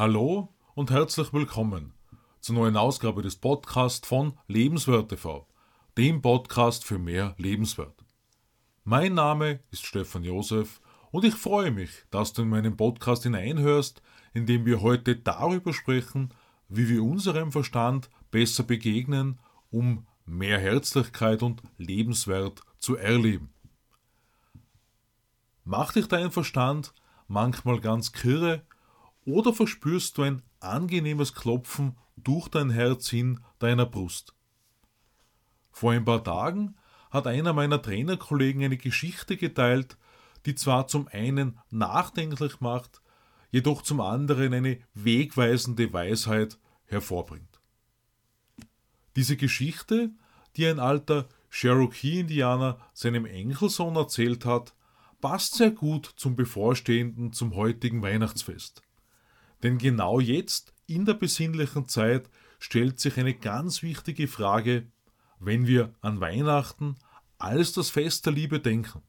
Hallo und herzlich willkommen zur neuen Ausgabe des Podcasts von Lebenswert TV, dem Podcast für mehr Lebenswert. Mein Name ist Stefan Josef und ich freue mich, dass du in meinen Podcast hineinhörst, in dem wir heute darüber sprechen, wie wir unserem Verstand besser begegnen, um mehr Herzlichkeit und Lebenswert zu erleben. Macht dich dein Verstand manchmal ganz kirre oder verspürst du ein angenehmes Klopfen durch dein Herz hin deiner Brust? Vor ein paar Tagen hat einer meiner Trainerkollegen eine Geschichte geteilt, die zwar zum einen nachdenklich macht, jedoch zum anderen eine wegweisende Weisheit hervorbringt. Diese Geschichte, die ein alter Cherokee-Indianer seinem Enkelsohn erzählt hat, passt sehr gut zum bevorstehenden, zum heutigen Weihnachtsfest. Denn genau jetzt, in der besinnlichen Zeit, stellt sich eine ganz wichtige Frage, wenn wir an Weihnachten als das Fest der Liebe denken.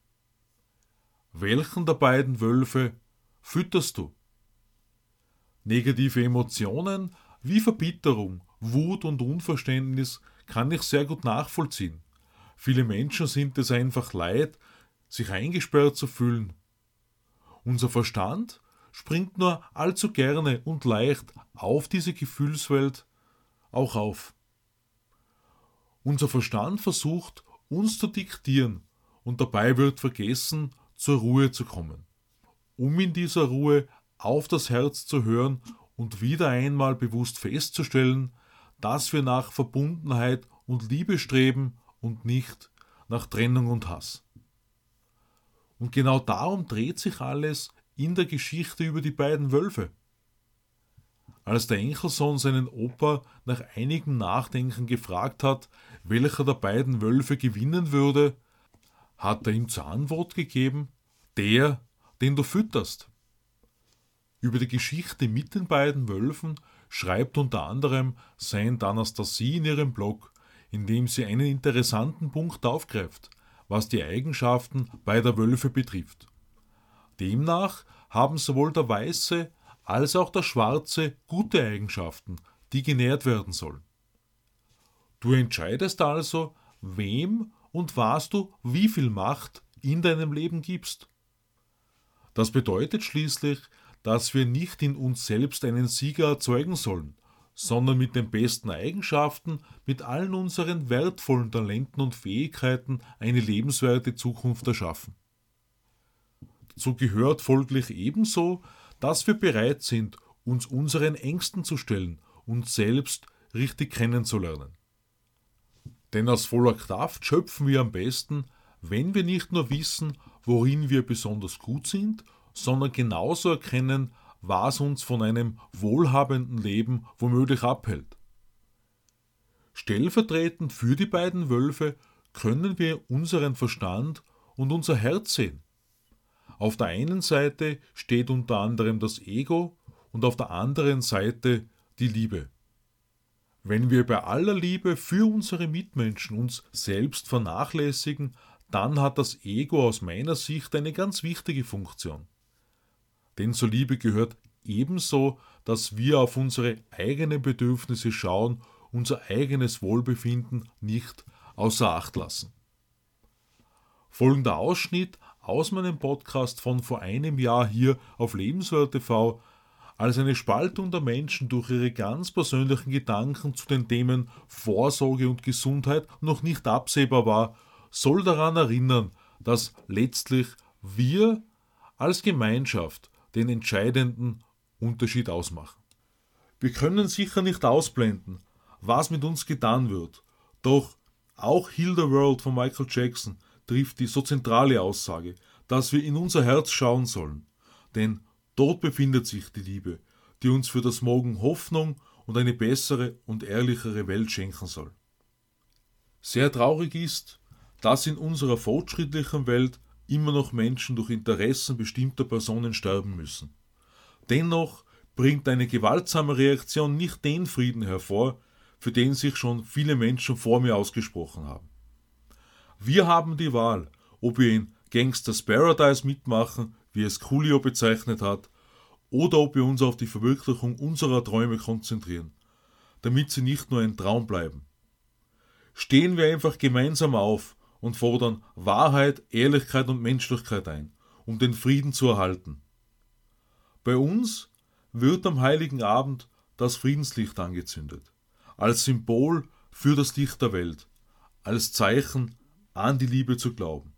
Welchen der beiden Wölfe fütterst du? Negative Emotionen wie Verbitterung, Wut und Unverständnis kann ich sehr gut nachvollziehen. Viele Menschen sind es einfach leid, sich eingesperrt zu fühlen. Unser Verstand springt nur allzu gerne und leicht auf diese Gefühlswelt auch auf. Unser Verstand versucht, uns zu diktieren, und dabei wird vergessen, zur Ruhe zu kommen. Um in dieser Ruhe auf das Herz zu hören und wieder einmal bewusst festzustellen, dass wir nach Verbundenheit und Liebe streben und nicht nach Trennung und Hass. Und genau darum dreht sich alles in der Geschichte über die beiden Wölfe. Als der Enkelsohn seinen Opa nach einigem Nachdenken gefragt hat, welcher der beiden Wölfe gewinnen würde, hat er ihm zur Antwort gegeben, der, den du fütterst. Über die Geschichte mit den beiden Wölfen schreibt unter anderem Saint Anastasie in ihrem Blog, in dem sie einen interessanten Punkt aufgreift, was die Eigenschaften beider Wölfe betrifft. Demnach haben sowohl der Weiße als auch der Schwarze gute Eigenschaften, die genährt werden sollen. Du entscheidest also, wem und was du wie viel Macht in deinem Leben gibst. Das bedeutet schließlich, dass wir nicht in uns selbst einen Sieger erzeugen sollen, sondern mit den besten Eigenschaften, mit allen unseren wertvollen Talenten und Fähigkeiten eine lebenswerte Zukunft erschaffen. Dazu gehört folglich ebenso, dass wir bereit sind, uns unseren Ängsten zu stellen, uns selbst richtig kennenzulernen. Denn aus voller Kraft schöpfen wir am besten, wenn wir nicht nur wissen, worin wir besonders gut sind, sondern genauso erkennen, was uns von einem wohlhabenden Leben womöglich abhält. Stellvertretend für die beiden Wölfe können wir unseren Verstand und unser Herz sehen. Auf der einen Seite steht unter anderem das Ego und auf der anderen Seite die Liebe. Wenn wir bei aller Liebe für unsere Mitmenschen uns selbst vernachlässigen, dann hat das Ego aus meiner Sicht eine ganz wichtige Funktion. Denn zur Liebe gehört ebenso, dass wir auf unsere eigenen Bedürfnisse schauen, unser eigenes Wohlbefinden nicht außer Acht lassen. Folgender Ausschnitt aus meinem Podcast von vor einem Jahr hier auf Lebenswert TV als eine Spaltung der Menschen durch ihre ganz persönlichen Gedanken zu den Themen Vorsorge und Gesundheit noch nicht absehbar war, soll daran erinnern, dass letztlich wir als Gemeinschaft den entscheidenden Unterschied ausmachen. Wir können sicher nicht ausblenden, was mit uns getan wird, doch auch Heal the World von Michael Jackson trifft die so zentrale Aussage, dass wir in unser Herz schauen sollen. Denn dort befindet sich die Liebe, die uns für das Morgen Hoffnung und eine bessere und ehrlichere Welt schenken soll. Sehr traurig ist, dass in unserer fortschrittlichen Welt immer noch Menschen durch Interessen bestimmter Personen sterben müssen. Dennoch bringt eine gewaltsame Reaktion nicht den Frieden hervor, für den sich schon viele Menschen vor mir ausgesprochen haben. Wir haben die Wahl, ob wir in Gangsters Paradise mitmachen, wie es Coolio bezeichnet hat, oder ob wir uns auf die Verwirklichung unserer Träume konzentrieren, damit sie nicht nur ein Traum bleiben. Stehen wir einfach gemeinsam auf und fordern Wahrheit, Ehrlichkeit und Menschlichkeit ein, um den Frieden zu erhalten. Bei uns wird am heiligen Abend das Friedenslicht angezündet, als Symbol für das Licht der Welt, als Zeichen an die Liebe zu glauben.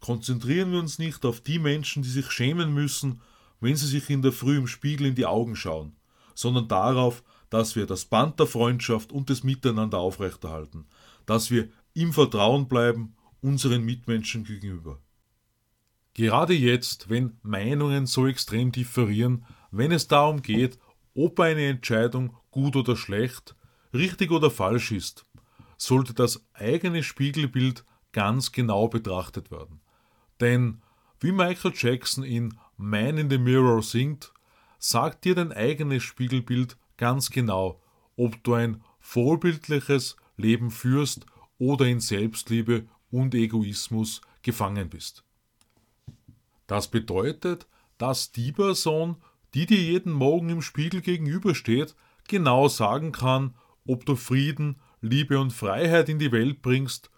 Konzentrieren wir uns nicht auf die Menschen, die sich schämen müssen, wenn sie sich in der Früh im Spiegel in die Augen schauen, sondern darauf, dass wir das Band der Freundschaft und des Miteinander aufrechterhalten, dass wir im Vertrauen bleiben unseren Mitmenschen gegenüber. Gerade jetzt, wenn Meinungen so extrem differieren, wenn es darum geht, ob eine Entscheidung gut oder schlecht, richtig oder falsch ist, sollte das eigene Spiegelbild ganz genau betrachtet werden. Denn wie Michael Jackson in Man in the Mirror singt, sagt dir dein eigenes Spiegelbild ganz genau, ob du ein vorbildliches Leben führst oder in Selbstliebe und Egoismus gefangen bist. Das bedeutet, dass die Person, die dir jeden Morgen im Spiegel gegenübersteht, genau sagen kann, ob du Frieden, Liebe und Freiheit in die Welt bringst,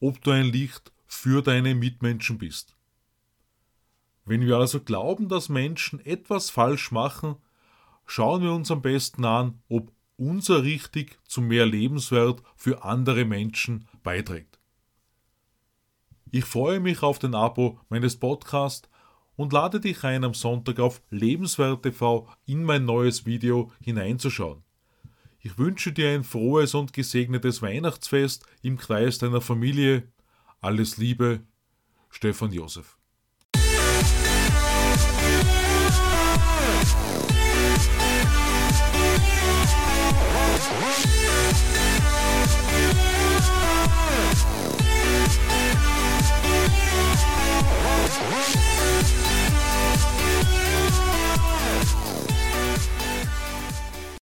ob du ein Licht für deine Mitmenschen bist. Wenn wir also glauben, dass Menschen etwas falsch machen, schauen wir uns am besten an, ob unser richtig zu mehr Lebenswert für andere Menschen beiträgt. Ich freue mich auf den Abo meines Podcasts und lade dich ein, am Sonntag auf Lebenswert TV in mein neues Video hineinzuschauen. Ich wünsche dir ein frohes und gesegnetes Weihnachtsfest im Kreis deiner Familie. Alles Liebe, Stefan Josef.